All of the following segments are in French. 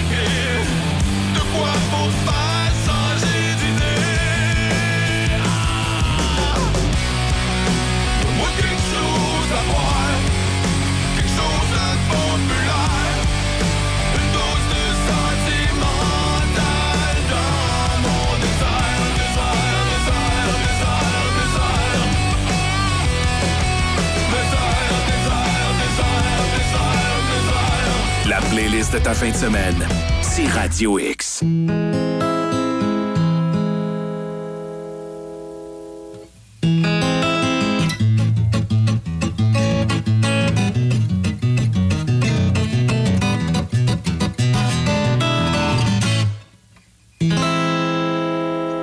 sacré, de quoi mon fin de semaine. C'est Radio X.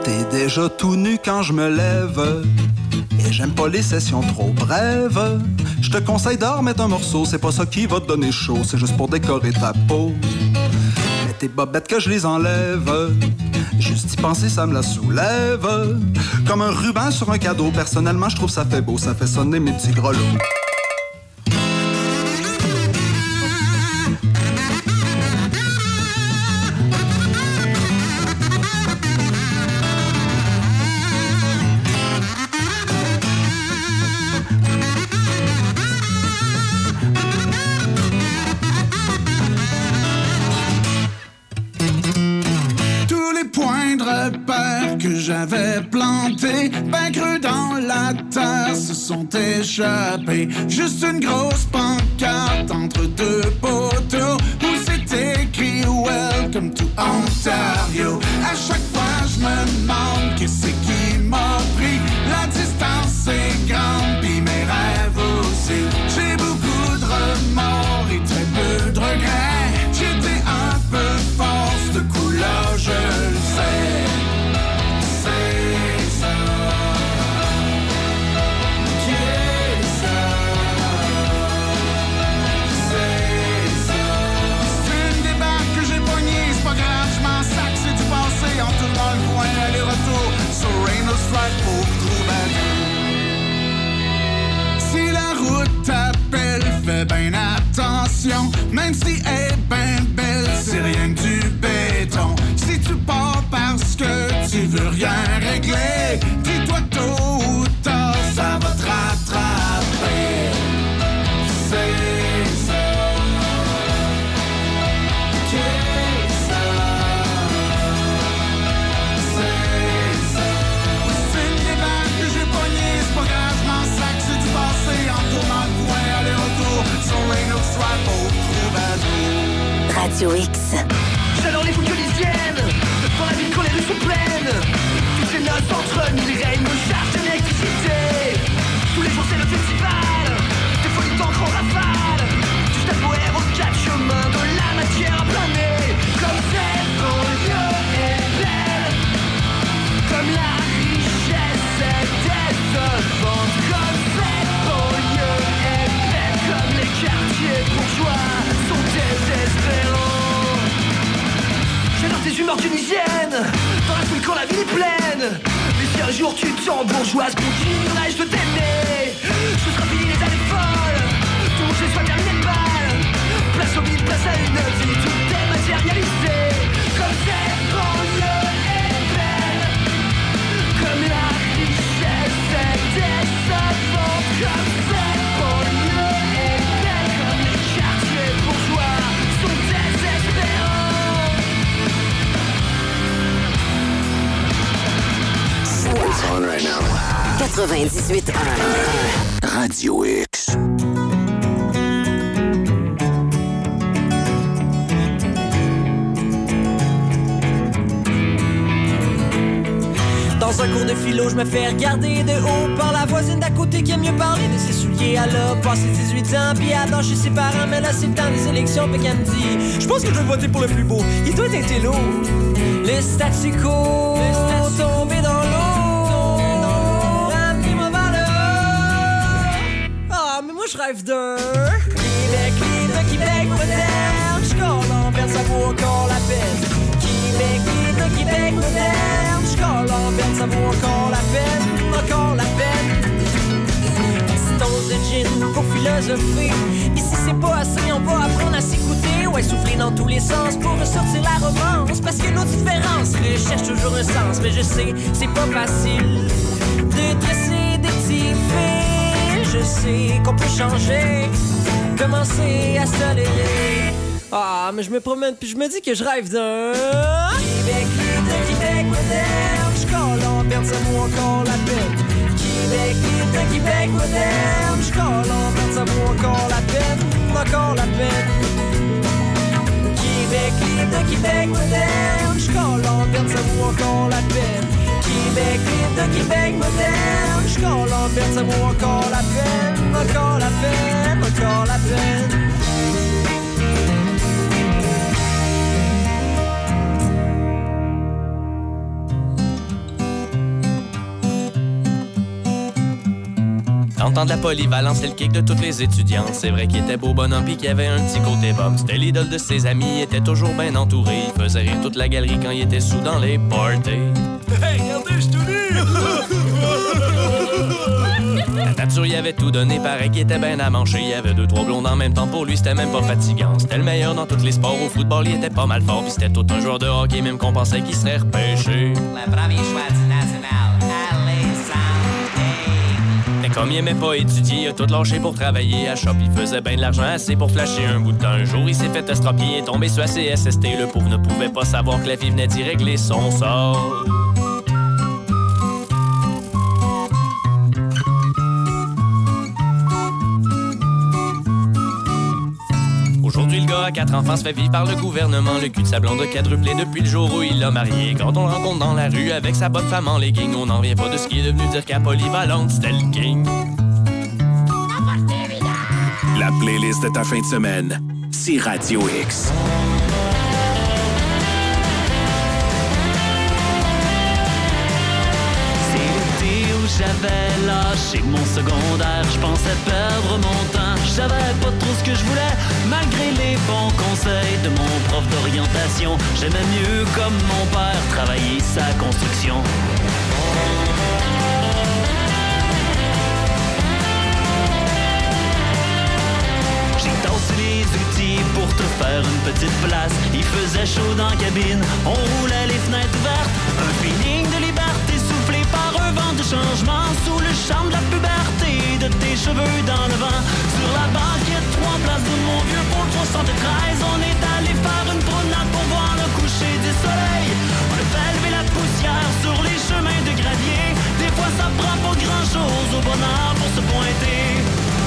T'es déjà tout nu quand je me lève. Et j'aime pas les sessions trop brèves. Je te conseille d'en remettre un morceau, c'est pas ça qui va te donner chaud, c'est juste pour décorer ta peau. Mais tes bobettes que je les enlève. Juste y penser, ça me la soulève. Comme un ruban sur un cadeau, personnellement, je trouve ça fait beau, ça fait sonner mes petits grelots. Sont échappés. Juste une grosse pancarte entre deux poteaux Radio X. J'adore les foules lisiennes Dans la ville quand les rues sont pleines Toutes ces notes entre nous, J'adore tes humeurs tunisiennes. Dans la foule quand la ville est pleine. Mais si un jour tu te sens bourgeoise Continuerai-je de t'aimer Je serai fini les années folles. Ton chez soit terminé le bal. Place au vide, place à une vie 98 Radio X. Dans un cours de philo, je me fais regarder de haut par la voisine d'à côté qui aime mieux parler de ses souliers. Elle a passé 18 ans, puis elle chez ses parents, mais là c'est le temps des élections, puis qu'elle me dit Je pense que je vais voter pour le plus beau. Il doit être intello. Le statu quo, tombé dans Rêve d'un Québec libre, Québec moderne. Je en perdre, ça vaut encore la peine. Québec libre, Québec moderne. Je en perdre, ça vaut encore la peine, encore la peine. Petite dose de gin pour philosopher. Si c'est pas assez, on va apprendre à s'écouter. Ouais, souffler dans tous les sens pour ressortir la romance. Parce que nos différences recherchent toujours un sens. Mais je sais, c'est pas facile de dresser. Je sais qu'on peut changer, commencer à se tolérer. Ah, mais je me promène puis je me dis que je rêve d'un Québec libre, Québec moderne. Je colle en perte, ça vaut encore la peine. Québec libre, Québec moderne. Je colle en perte, ça vaut encore la peine, encore la peine. Québec libre Québec moderne. Jusqu'à l'envers, ça vaut encore la peine. Québec libre Québec moderne. Ça vaut encore la peine. Encore la peine, encore la peine. La polyvalence, c'est le kick de toutes les étudiantes. C'est vrai qu'il était beau bonhomme pis qu'il avait un petit côté bum. C'était l'idole de ses amis, il était toujours bien entouré. Il faisait rire toute la galerie quand il était sous dans les parties. Hey, avait tout donné, pareil qu'il était bien à manger. Il y avait deux, trois blondes en même temps, pour lui c'était même pas fatigant. C'était le meilleur dans tous les sports, au football il était pas mal fort. Pis c'était tout un joueur de hockey, même qu'on pensait qu'il serait repêché. Le premier choix du national, allez, Mais comme il aimait pas étudier, il a tout lâché pour travailler à shop. Il faisait bien de l'argent assez pour flasher un bout de temps. Un jour, il s'est fait estropier et tombé sur la CSST. Le pauvre ne pouvait pas savoir que la fille venait d'y régler son sort. Aujourd'hui, le gars a quatre enfants se fait vivre par le gouvernement. Le cul de sa blonde a quadruplé depuis le jour où il l'a marié. Quand on le rencontre dans la rue avec sa bonne femme en legging, on n'en vient pas de ce qui est devenu dire qu'à polyvalente, c'était le king. La playlist de ta fin de semaine, c'est Radio X. C'est l'été où j'avais lâché mon secondaire. Je pensais perdre mon temps. Je savais pas trop ce que je voulais. Malgré les bons conseils de mon prof d'orientation, j'aimais mieux comme mon père travailler sa construction. Les outils pour te faire une petite place. Il faisait chaud dans la cabine, on roulait les fenêtres ouvertes. Un feeling de liberté soufflé par un vent de changement sous le charme de la puberté tes cheveux dans le vent. Sur la banquette, trois places de mon vieux pour le 73, on est allé faire une promenade pour voir le coucher du soleil. On a fait lever la poussière sur les chemins de gravier. Des fois, ça prend pas grand chose au bonheur pour se pointer.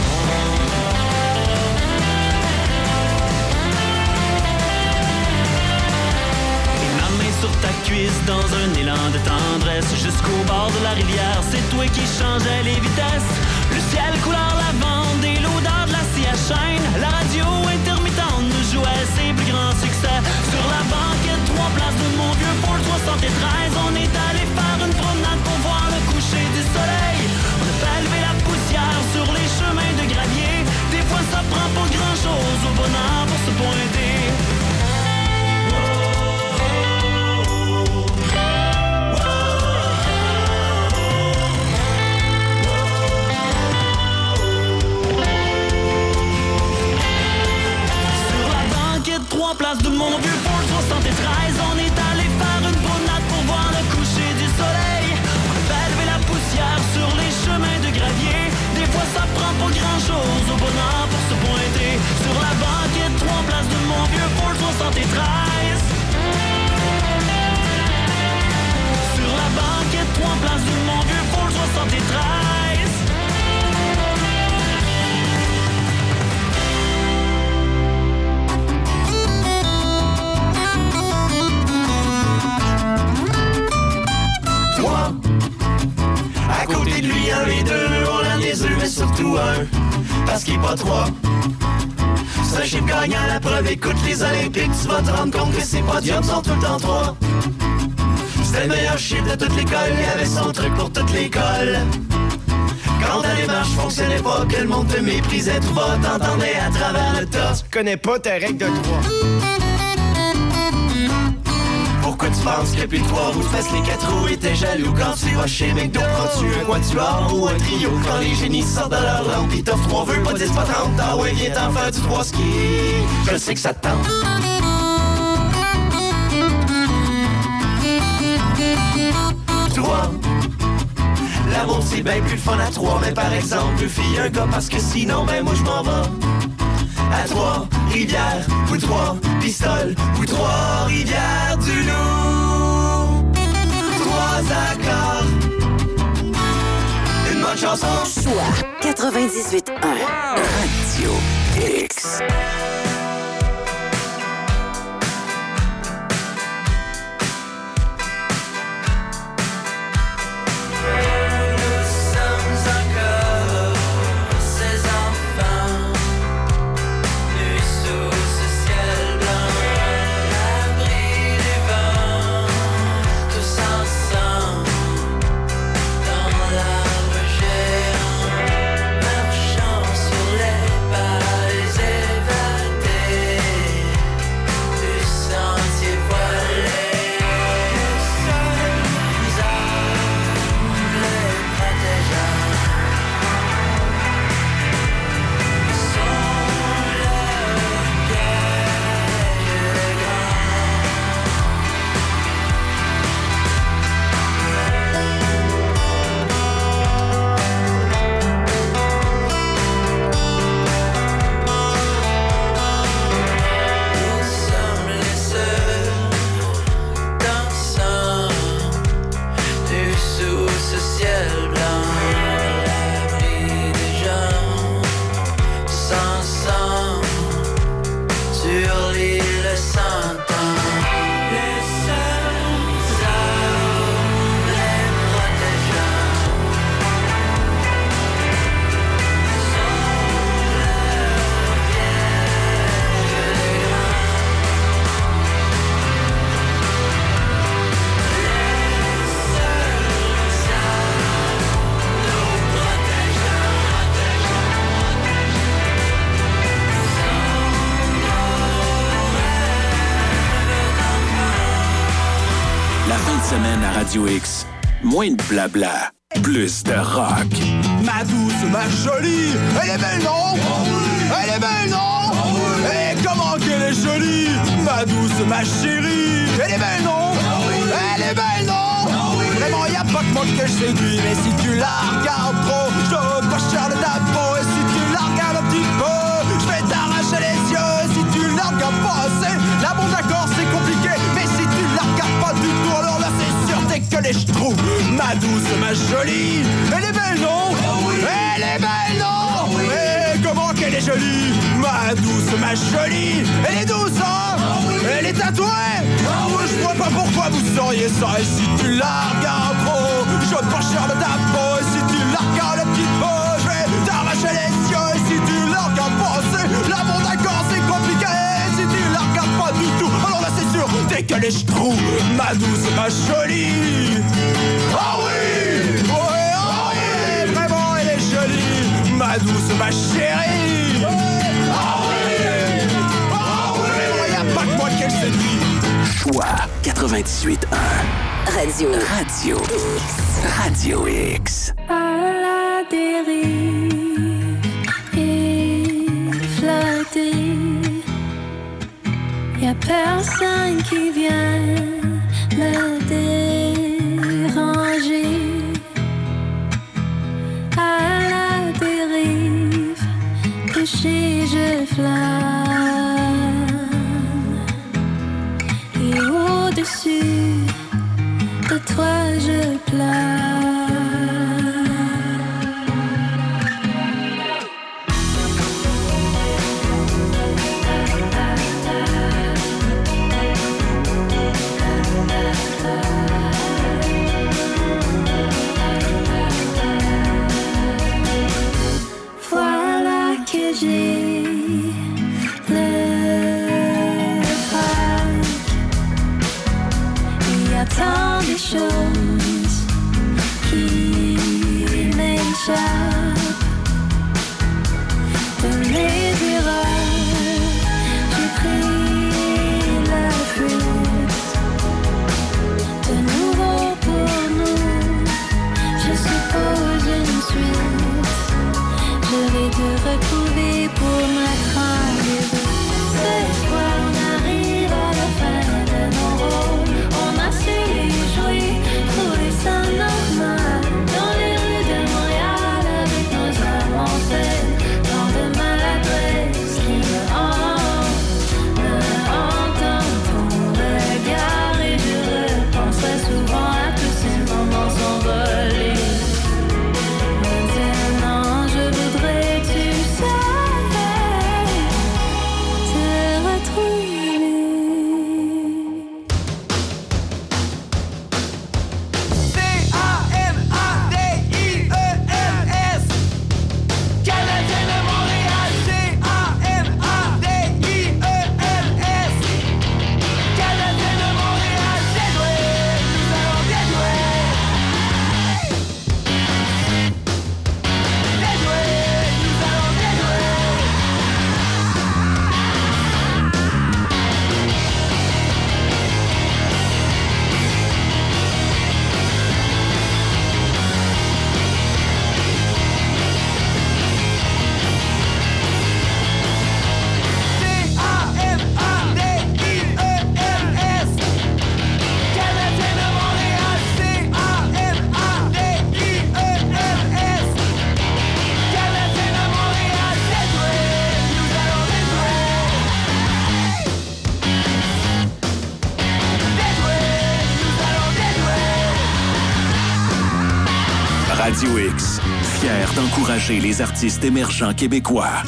Sur ta cuisse dans un élan de tendresse Jusqu'au bord de la rivière, c'est toi qui changeais les vitesses Le ciel couleur lavande et l'odeur de la chaîne La radio intermittente nous jouait ses plus grands succès. Sur la banquette, trois places de mon vieux Ford 73 On est allé faire une promenade pour voir le coucher du soleil. On a fait lever la poussière sur les chemins de gravier. Des fois ça prend pas grand chose au bonheur pour se pointer trois places de mon vieux Ford 73 On est allé faire une promenade pour voir le coucher du soleil. On fait lever la poussière sur les chemins de gravier. Des fois ça prend pas grand chose au bonheur pour se pointer Sur la banquette, trois places de mon vieux Ford 73 Sur la banquette, trois places de mon vieux Ford 73 lui, un et deux, on a des œufs, mais surtout un. Parce qu'il est pas trois. C'est un chiffre gagnant, la preuve, écoute les Olympiques, tu vas te rendre compte que ces podiums sont tout le temps trois. C'était le meilleur chiffre de toute l'école, il avait son truc pour toute l'école. Quand ta démarche fonctionnait pas, que le monde te méprisait tout bas, t'entendais à travers le tas. Tu connais pas ta règle de trois. Tu penses que puis trois roues fesses les quatre roues t'es jaloux quand tu vas chez McDo. Prends-tu un quatuor ou un trio Quand les génies sortent de leur lampe Pis t'offres trois vœux, pas dix, pas trente. Ah ouais, viens t'en faire du trois ski Je sais que ça te tente. Trois L'amour c'est bien plus fun à trois Mais par exemple, deux filles, un gars Parce que sinon, ben moi je m'en vais à trois rivières ou trois pistoles ou trois rivières du loup. Trois accords. Une bonne chanson. Choix 98.1. Radio X. Moins de blabla. jolie. Ah oh oui, oh ah oui, vraiment elle est jolie, ma douce, ma chérie. Ah oh oui, ah oui, il n'y a pas que moi qu'elle. Choix 98.1 Radio Radio X. Radio X. À la dérive personne qui vient. La déranger à la dérive, couché je flamme. chercher les artistes émergents québécois.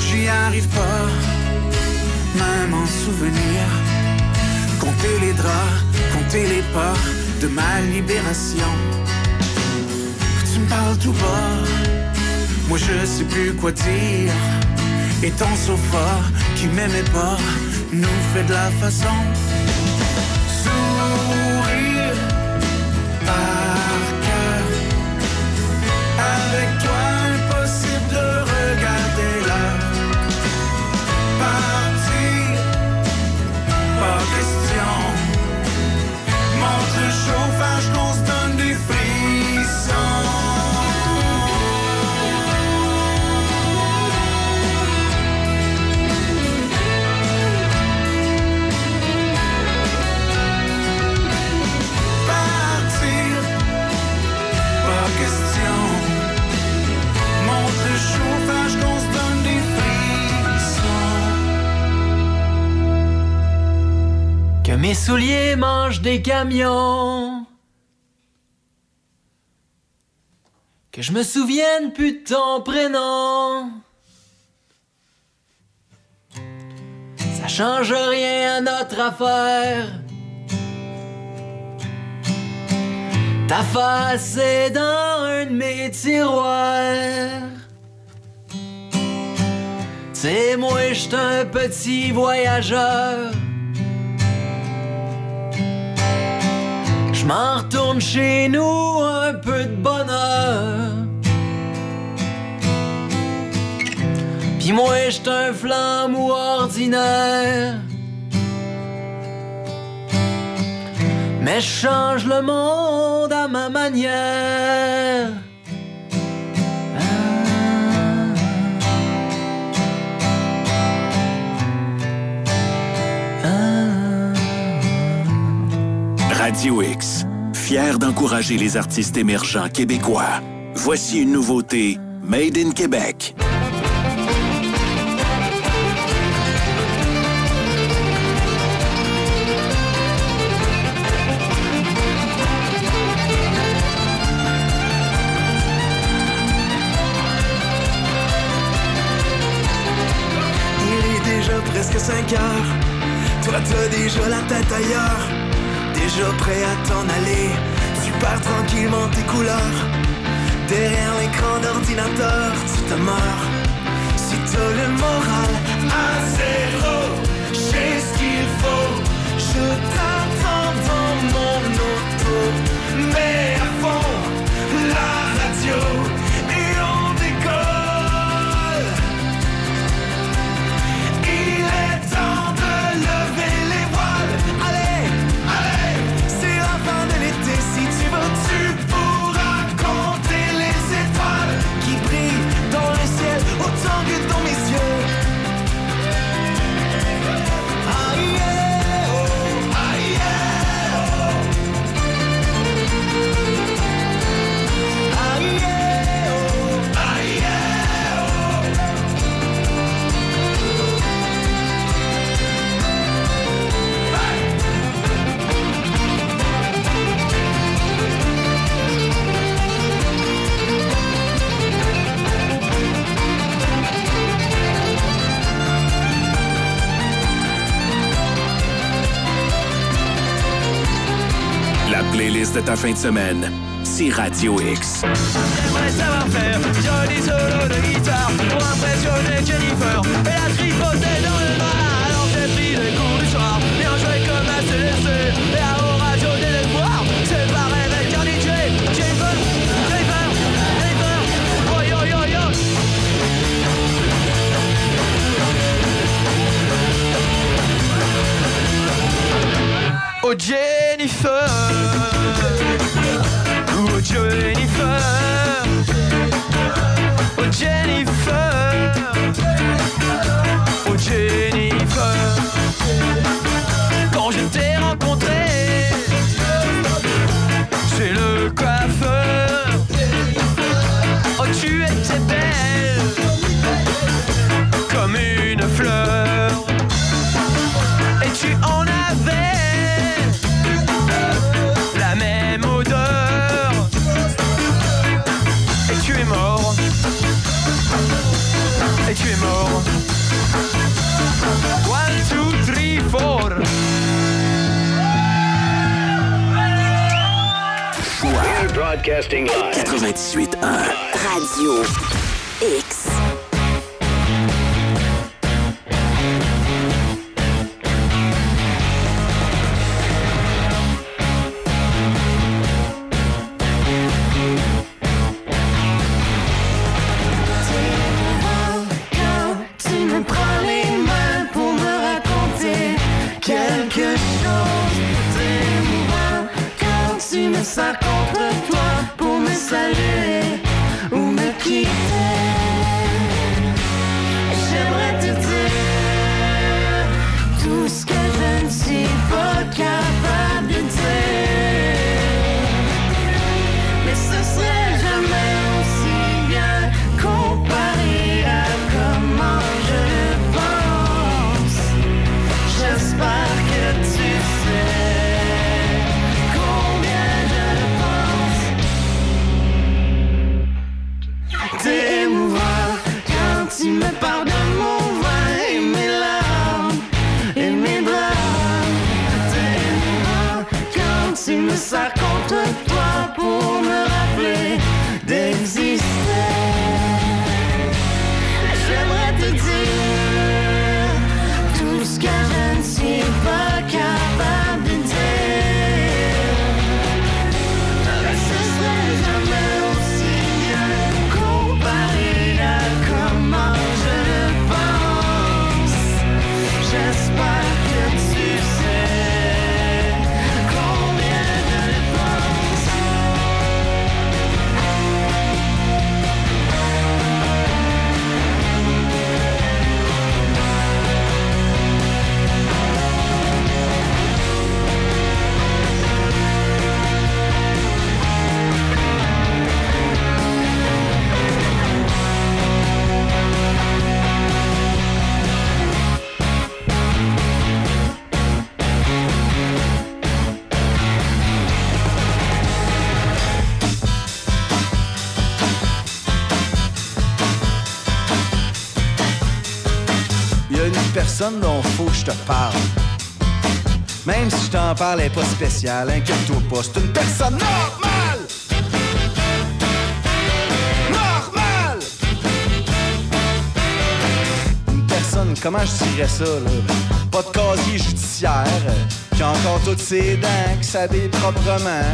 J'y arrive pas, même en souvenir. Compter les draps, compter les pas de ma libération. Tu me parles tout bas, moi je sais plus quoi dire. Et ton sofa qui m'aimait pas nous fait de la façon mes souliers mangent des camions. Que je me souvienne plus de ton prénom. Ça change rien à notre affaire. Ta face est dans un de mes tiroirs. C'est moi, j'suis un petit voyageur. M'en retourne chez nous un peu de bonheur. Puis moi, j'suis un flambeau ordinaire. Mais je change le monde à ma manière. Fier d'encourager les artistes émergents québécois. Voici une nouveauté Made in Québec. Il est déjà presque 5 heures. Toi, t'as déjà la tête ailleurs. Déjà prêt à t'en aller. Tu pars tranquillement tes couleurs. Derrière l'écran d'ordinateur, tu te meurs. Si t'as le moral à zéro, j'ai ce qu'il faut. Je t'attends dans mon auto. Mais à fond, la radio. Playlist de ta fin de semaine, c'est Radio X. J'aimerais savoir faire joli solo de guitare pour impressionner Jennifer et la tripoter dans le noir. Alors j'ai pris les cours du soir, bien joué comme un CDC et à au radio des espoirs. C'est pareil avec un DJ. Jennifer, Jennifer, Jennifer, oh yo yo yo. Oh Jennifer, Jennifer, Broadcasting live. 98.1. Radio X. faut que je te parle. Même si je t'en parle, elle est pas spéciale, inquiète-toi pas, c'est une personne normale! Normale! Une personne, comment je dirais ça, là? Pas de casier judiciaire, qui a encore toutes ses dents, qui s'habille proprement,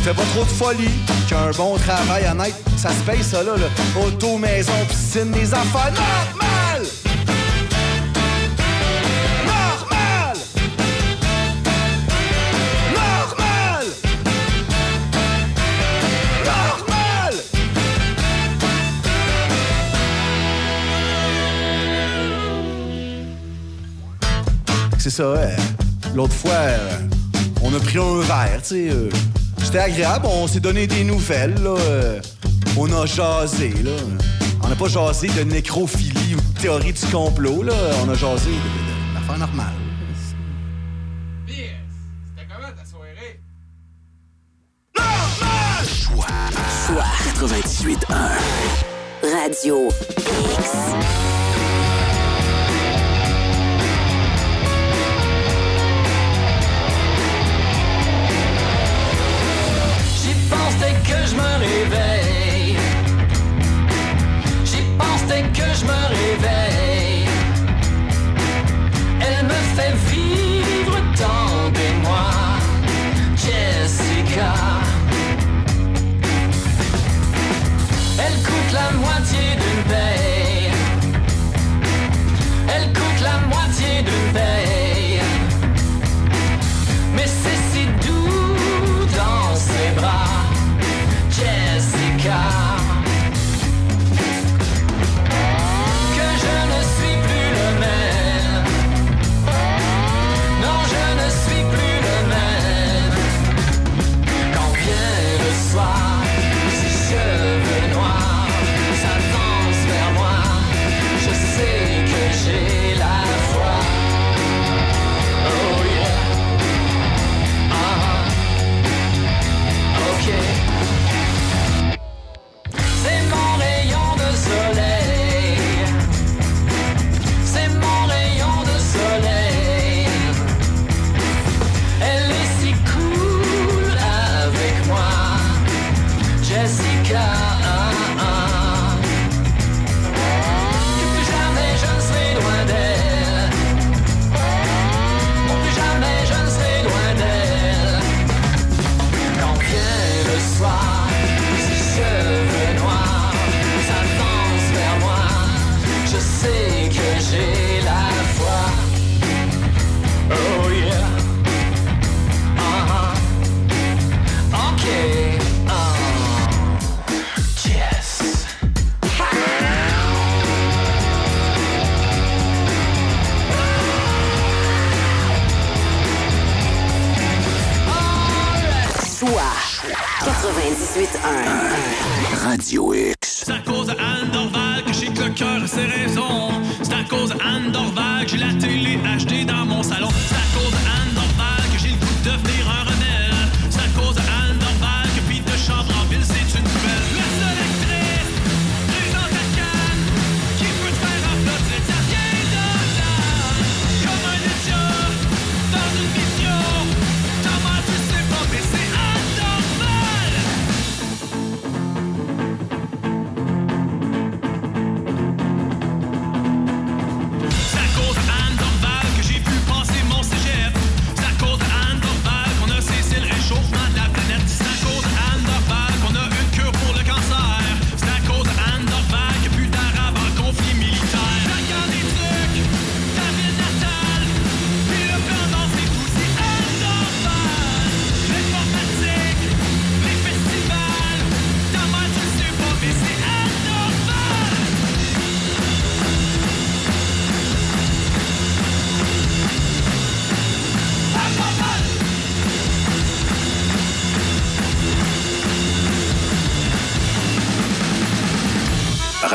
fait pas trop de folie, qui a un bon travail honnête, ça se paye ça là, là. Auto, maison, piscine, des affaires normales! C'est ça, euh, l'autre fois, euh, on a pris un verre, tu sais. euh, C'était agréable, on s'est donné des nouvelles, là. euh, on a jasé, là. On n'a pas jasé de nécrophilie ou de théorie du complot, là. On a jasé d'affaires normales. Choix 98.1. Radio X. J'y pense dès que je me réveille. Elle me fait vivre tant des mois, Jessica. Elle coûte la moitié d'une paye. Elle coûte la moitié d'une paye.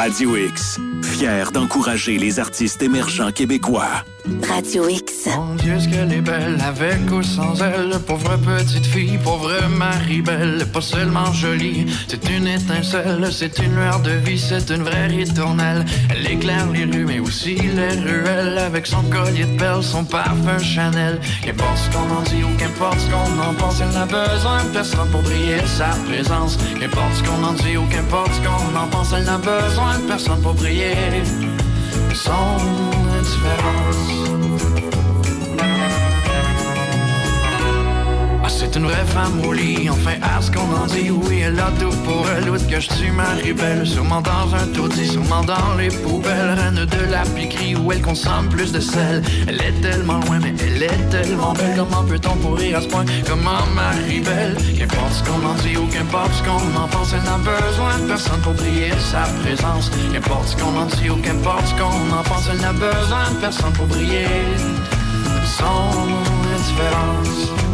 Radio X. Fier d'encourager les artistes émergents québécois. Radio X. Mon Dieu, ce qu'elle est belle, avec ou sans elle. Pauvre petite fille, pauvre Marie-Belle. Pas seulement jolie, c'est une étincelle, c'est une lueur de vie, c'est une vraie ritournelle. Elle éclaire les rues, mais aussi les ruelles. Avec son collier de perles, son parfum Chanel. Qu'importe ce qu'on en dit ou qu'importe ce qu'on en pense, elle n'a besoin de personne pour briller sa présence. Qu'importe ce qu'on en dit ou qu'importe ce qu'on en pense, elle n'a besoin de personne pour briller son indifférence. C'est une vraie femme au lit, enfin à ce qu'on en dit, oui, elle a tout pour elle, outre que je suis Marie-Belle, sûrement dans un taudis, sûrement dans les poubelles, reine de la piquerie où elle consomme plus de sel. Elle est tellement loin, mais elle est tellement belle, comment peut-on pourrir à ce point, comment Marie-Belle, qu'importe ce qu'on en dit ou qu'importe ce qu'on en pense, elle n'a besoin de personne pour briller sa présence, qu'importe ce qu'on en dit ou qu'importe ce qu'on en pense, elle n'a besoin de personne pour briller. Son indifférence.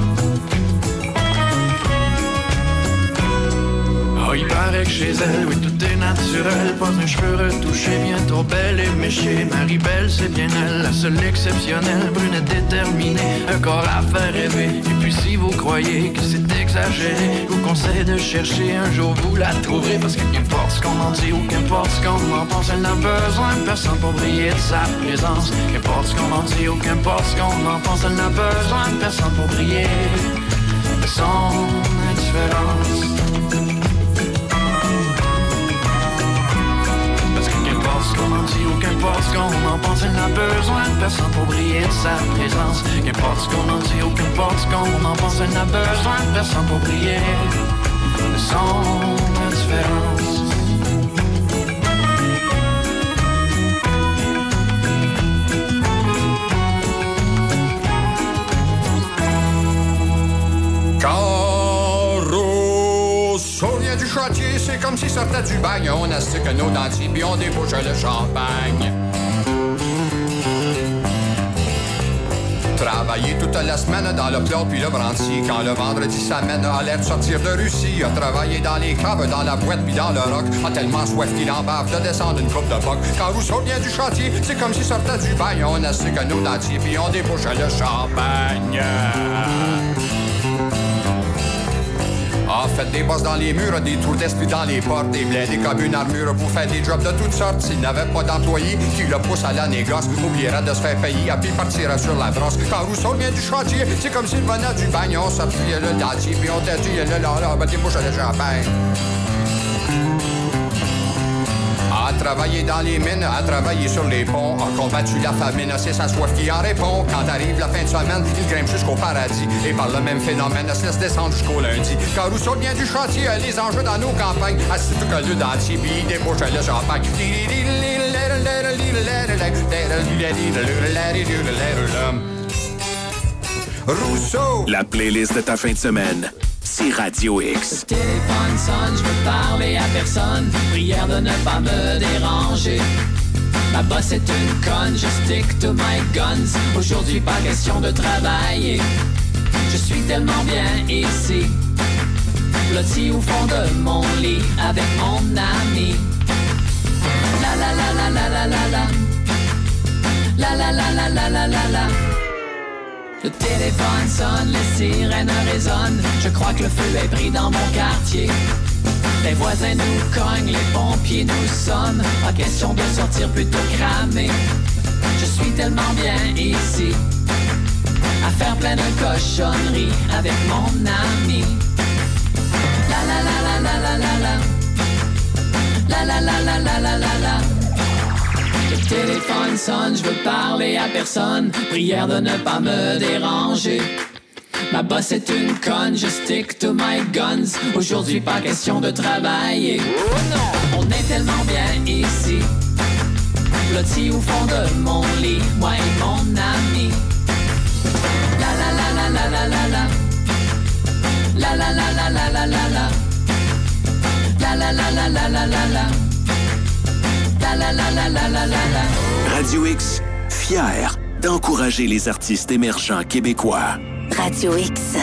Oh, il paraît que chez elle, oui, tout est naturel. Pas un cheveu retouché, bientôt belle et méchée. Marie-Belle, c'est bien elle, la seule exceptionnelle. Brunette déterminée, un corps à faire rêver. Et puis si vous croyez que c'est exagéré, vous conseille de chercher. Un jour vous la trouverez. Parce que qu'importe ce qu'on en dit ou qu'importe ce qu'on en pense, elle n'a besoin de personne pour briller de sa présence. Qu'importe ce qu'on en dit ou qu'importe ce qu'on en pense, elle n'a besoin de personne pour briller de son indifférence. Ou qu'importe ce qu'on en pense, elle n'a besoin de personne pour briller sa présence. Qu'importe ce qu'on en dit qu'importe ce qu'on en pense, elle n'a besoin de personne pour briller de son indifférence. C'est comme s'il sortait du bagne. On astique nos dentiers, puis on débouche le champagne. Travailler toute la semaine dans le plat puis le brandy. Quand le vendredi s'amène, a l'air de sortir de Russie. A dans les caves, dans la boîte puis dans le rock. A tellement soif qu'il en bave de descendre une coupe de boc. Quand Rousseau vient du chantier, c'est comme s'il sortait du bagne. On astique nos dentiers puis on débouche le champagne. Ah, faites des bosses dans les murs, des trous d'esprit dans les portes, des blindés comme une armure pour faire des jobs de toutes sortes. S'il n'avait pas d'employé qui le pousse à la négoce, oubliera de se faire payer, et puis partira sur la brosse. Quand Rousseau vient du chantier, c'est comme s'il venait du bagne, on sortit le dentier, puis on t'a le là, ben, des bouches de champagne. A travaillé dans les mines, a travaillé sur les ponts, a combattu la famine, c'est sa soif qui en répond. Quand arrive la fin de semaine, il grimpe jusqu'au paradis. Et par le même phénomène, se laisse descendre jusqu'au lundi. Quand Rousseau vient du chantier, les enjeux dans nos campagnes, assis tout que le dentier, puis il débouche le champagne. Rousseau! La playlist de ta fin de semaine, c'est Radio X. téléphone sonne, je veux parler à personne. Prière de ne pas me déranger. Ma bosse est une conne, je stick to my guns. Aujourd'hui, pas question de travailler. Je suis tellement bien ici. Blotti au fond de mon lit avec mon ami. La la la la la la la la. La la la la la la la la. Le téléphone sonne, les sirènes résonnent. Je crois que le feu est pris dans mon quartier. Les voisins nous cognent, les pompiers nous sonnent. Pas question de sortir plutôt cramé. Je suis tellement bien ici. À faire plein de cochonneries avec mon ami. La la la la la la la la. La la la la la la la la. Téléphone sonne, je veux parler à personne. Prière de ne pas me déranger. Ma bosse est une conne, je stick to my guns. Aujourd'hui, pas question de travailler. Oh non, on est tellement bien ici. Blotti au fond de mon lit, moi et mon ami. La la la la la la la la. La la la la la la la la. La la la la la la la la. Radio X, fier d'encourager les artistes émergents québécois. Radio X.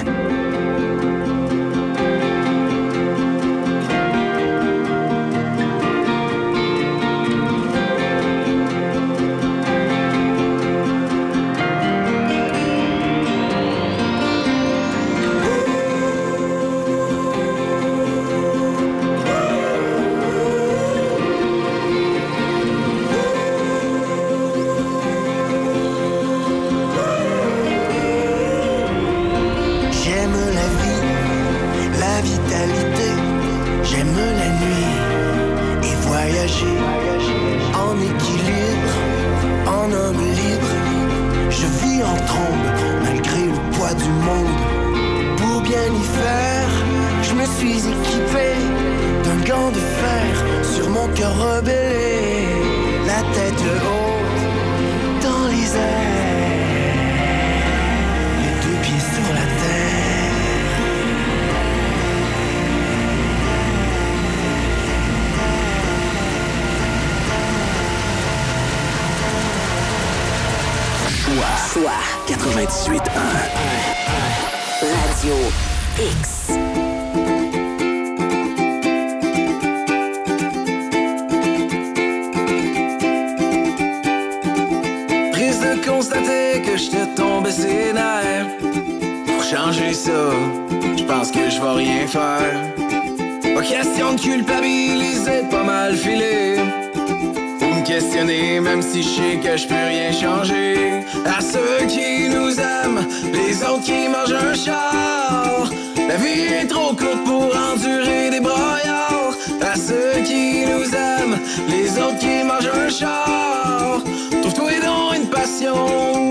qui nous aiment, les autres qui mangent un char. La vie est trop courte pour endurer des broyards. À ceux qui nous aiment, les autres qui mangent un char. Trouve-toi donc une passion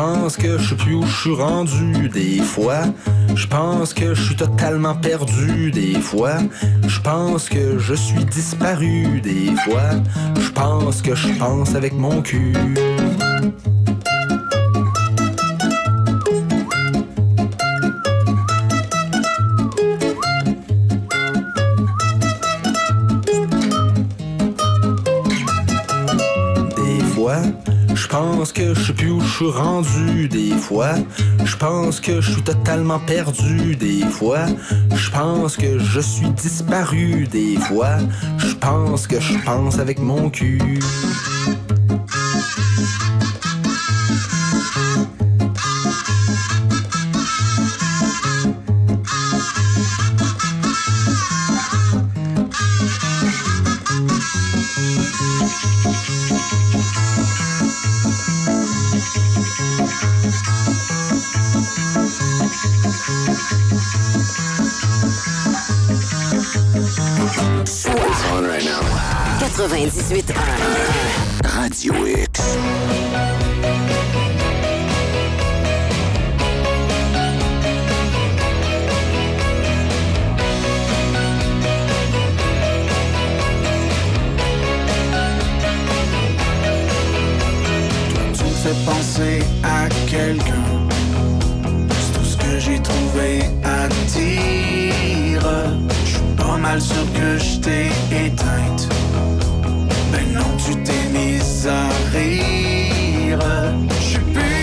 pense que je sais plus où je suis rendu. Des fois, je pense que je suis totalement perdu. Des fois, je pense que je suis disparu. Des fois, je pense que je pense avec mon cul. Suis rendu. Des fois, je pense que je suis totalement perdu. Des fois, je pense que je suis disparu. Des fois, je pense que je pense avec mon cul. 98.1. Radio X. Fais penser à quelqu'un. C'est tout ce que j'ai trouvé à dire. Je suis pas mal sûr que je t'ai éteinte. Non, tu t'es mise à rire. Je plus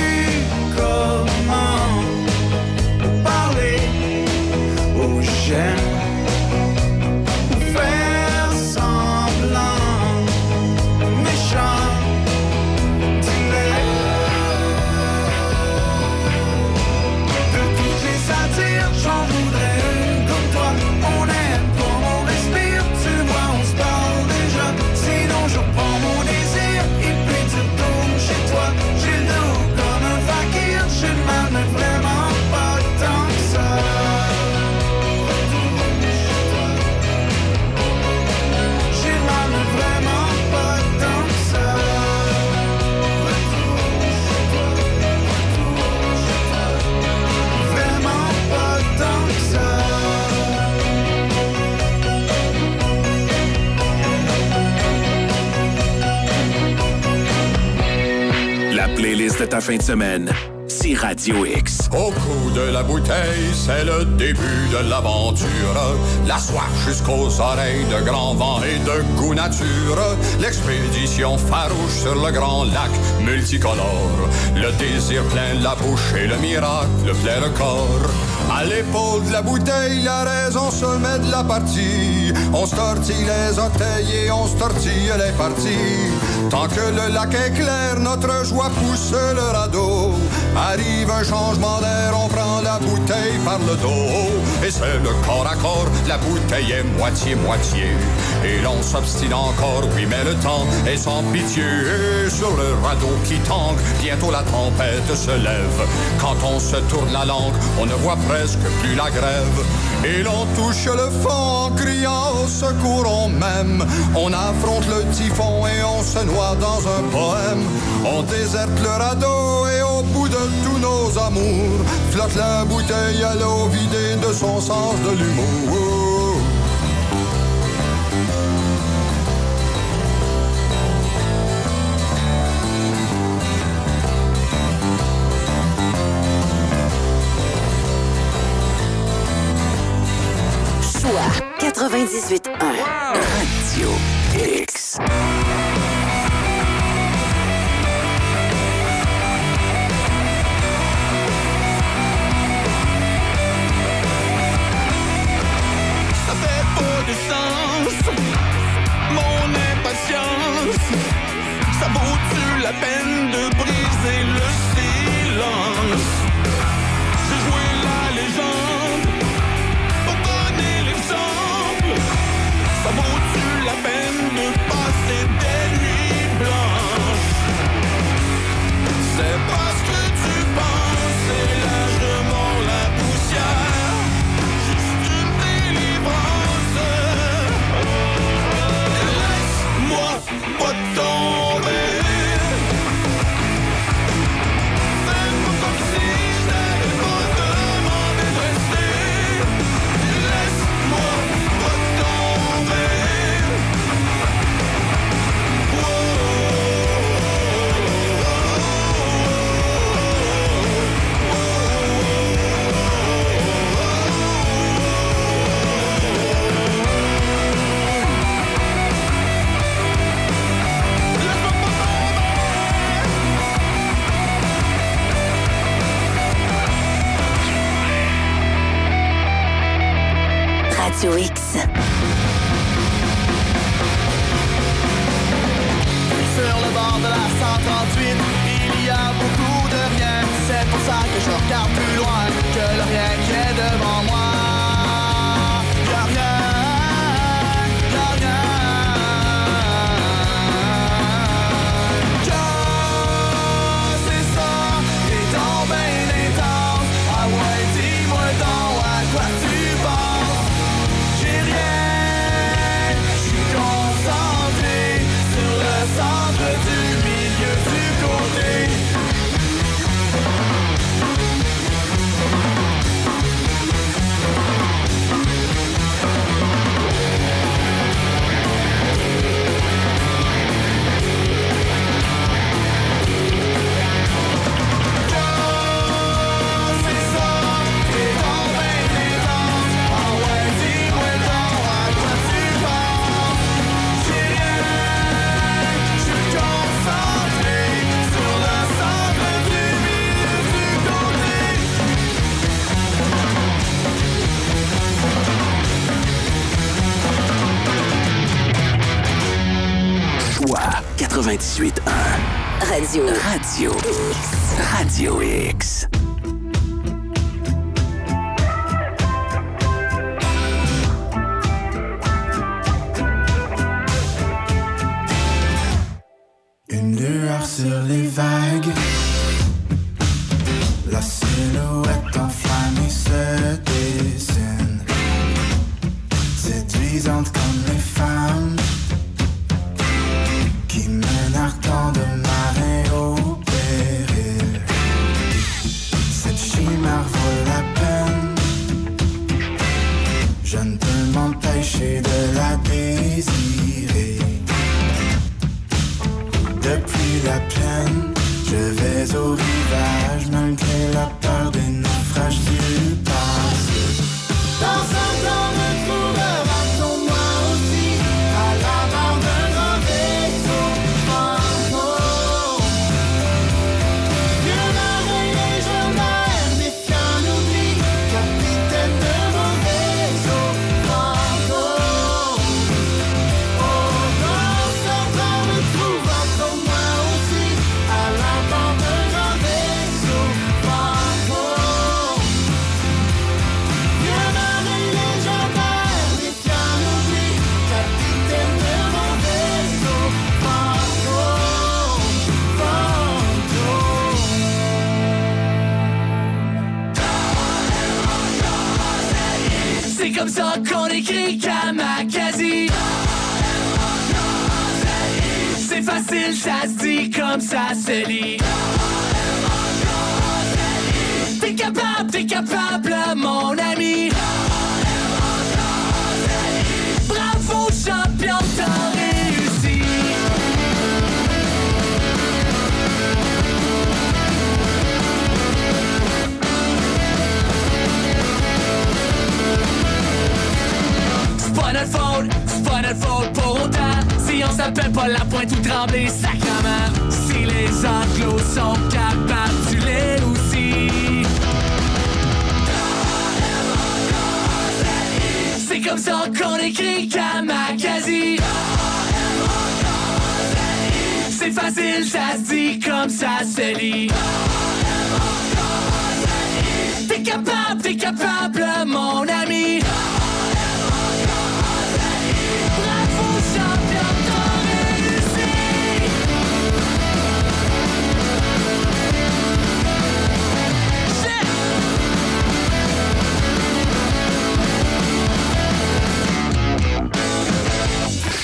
de ta fin de semaine, c'est Radio X. Au coup de la bouteille, c'est le début de l'aventure. La soif jusqu'aux oreilles de grand vent et de goût nature. L'expédition farouche sur le grand lac multicolore. Le désir plein la bouche et le miracle plein le corps. À l'épaule de la bouteille, la raison se met de la partie. On se les orteils et on se les parties. Tant que le lac est clair, notre joie pousse le radeau. Arrive un changement d'air, on prend la bouteille par le dos. Et c'est le corps à corps, la bouteille est moitié-moitié. Et l'on s'obstine encore, oui, mais le temps est sans pitié. Et sur le radeau qui tangue, bientôt la tempête se lève. Quand on se tourne la langue, on ne voit presque plus la grève. Et l'on touche le fond en criant au secours, on m'aime. On affronte le typhon et on se noie dans un poème. On déserte le radeau et au bout de tous nos amours, flotte la bouteille à l'eau vidée de son sens de l'humour. 98.1. Radio X. Ça fait pas de sens, mon impatience. Ça vaut-tu la peine de Radio X. La silhouette Si on s'appelle pas la pointe ou trembler sacrement Si les enclos sont capables, tu l'es aussi. C'est comme ça qu'on écrit Kamakazi. C'est facile, ça se dit comme ça se lit. T'es capable, t'es capable, mon ami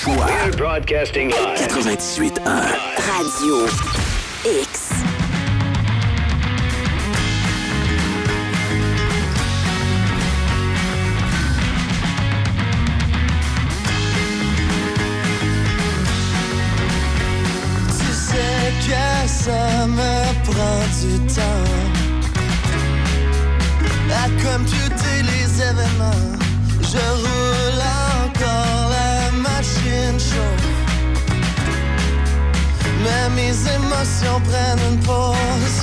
Choix We're broadcasting live. 98.1. Radio X. Tu sais que ça me prend du temps. À computer les événements, je roule Mais mes émotions prennent une pause.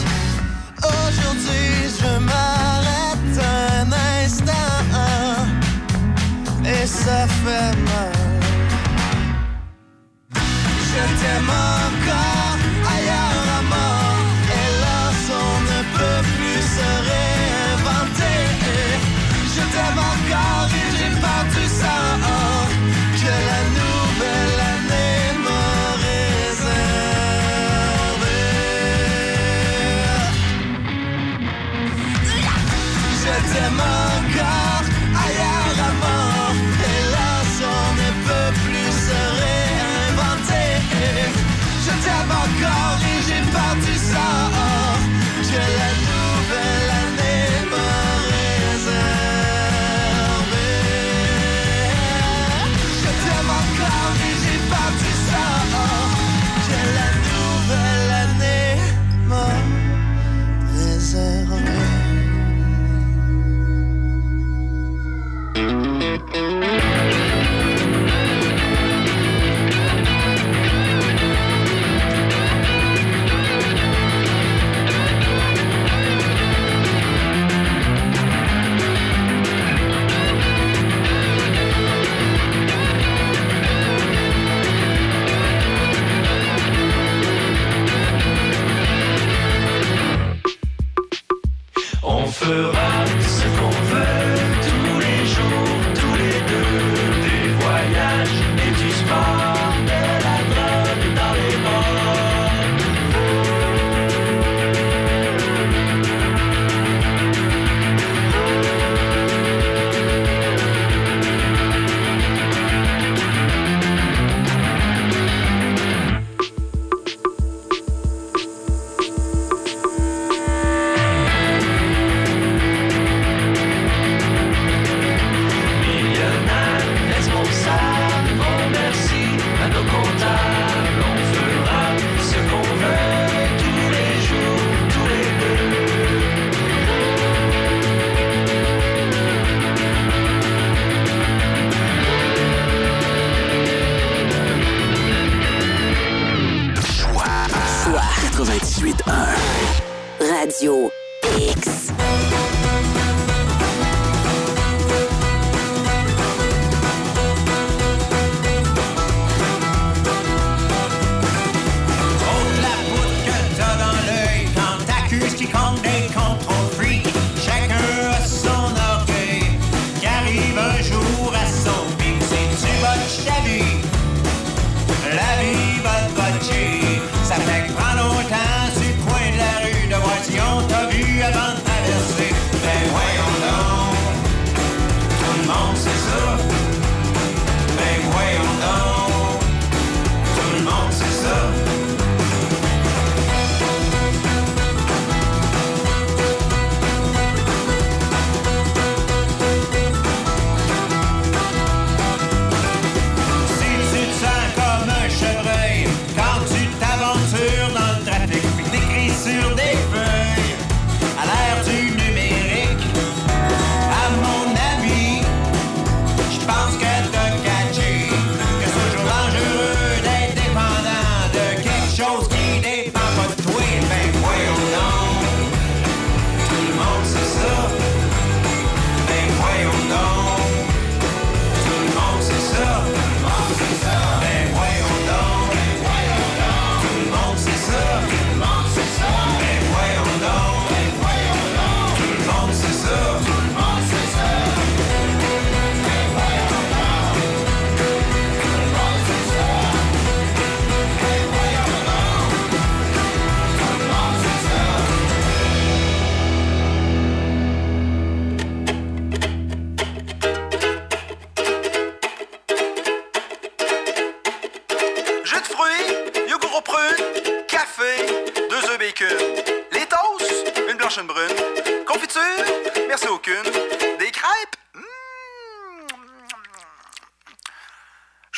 Aujourd'hui, je m'arrête un instant. Et ça fait mal. Je t'aime encore Je t'aime encore Radio X.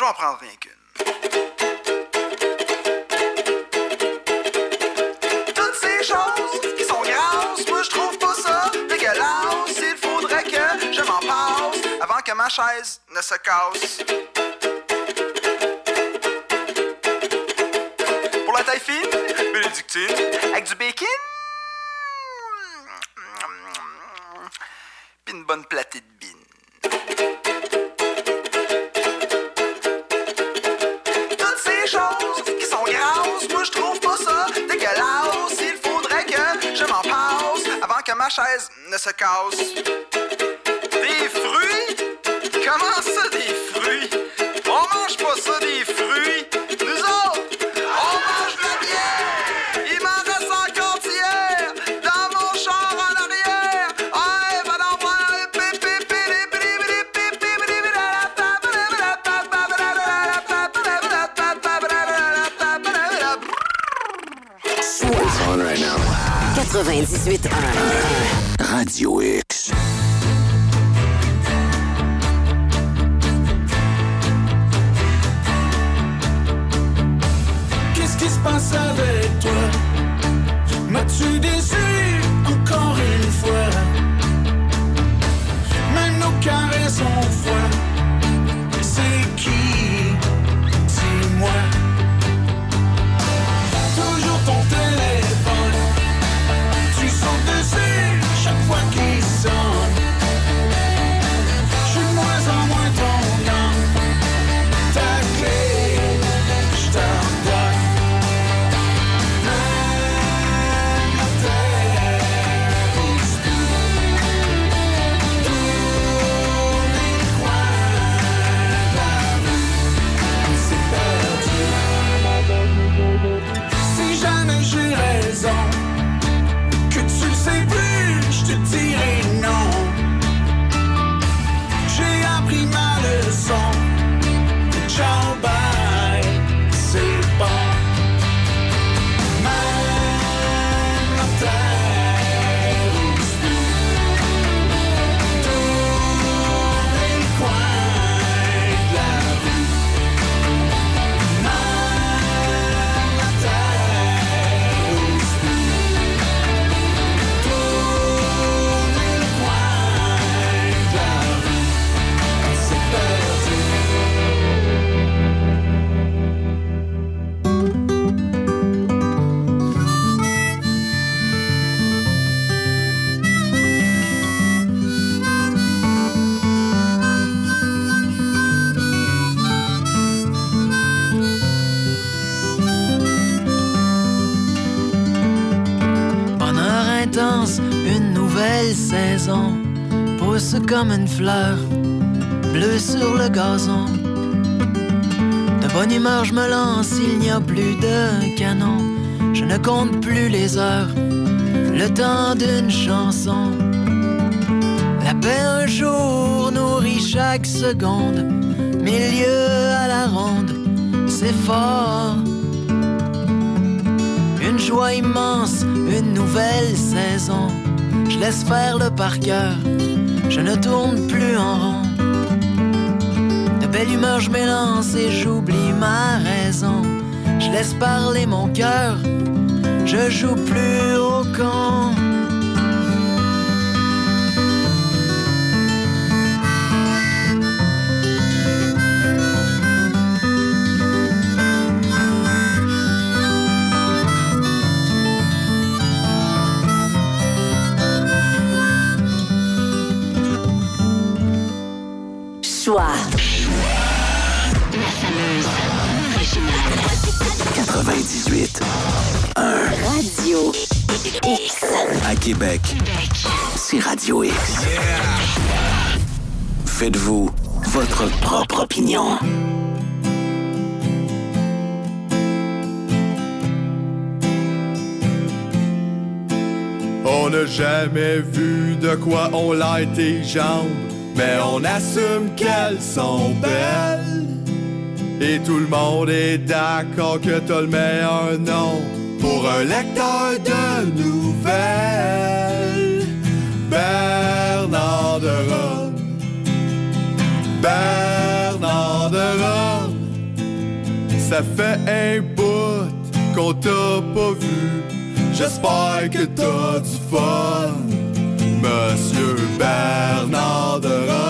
Je vais en prendre rien qu'une. Toutes ces choses qui sont grasses, moi je trouve pas ça dégueulasse. Il faudrait que je m'en passe avant que ma chaise ne se casse. Pour la taille fine, bénédictine, avec du bacon. Puis une bonne platée de bine. Dash nessa causa. 滋味。De bonne humeur, je me lance, il n'y a plus de canon. Je ne compte plus les heures, le temps d'une chanson. La paix un jour nourrit chaque seconde, milieu à la ronde, c'est fort. Une joie immense, une nouvelle saison. Je laisse faire le par cœur, je ne tourne plus en rond. Belle humeur, je m'élance et j'oublie ma raison. Je laisse parler mon cœur, je joue plus au camp. 98. 1. Radio X. À Québec, c'est Radio X. Faites-vous votre propre opinion. On n'a jamais vu de quoi on l'a été jambes, mais on assume qu'elles sont belles. Et tout le monde est d'accord que t'as le meilleur nom pour un lecteur de nouvelles. Bernard de Rome. Bernard de Rome. Ça fait un bout qu'on t'a pas vu. J'espère que t'as du fun, Monsieur Bernard de Rome.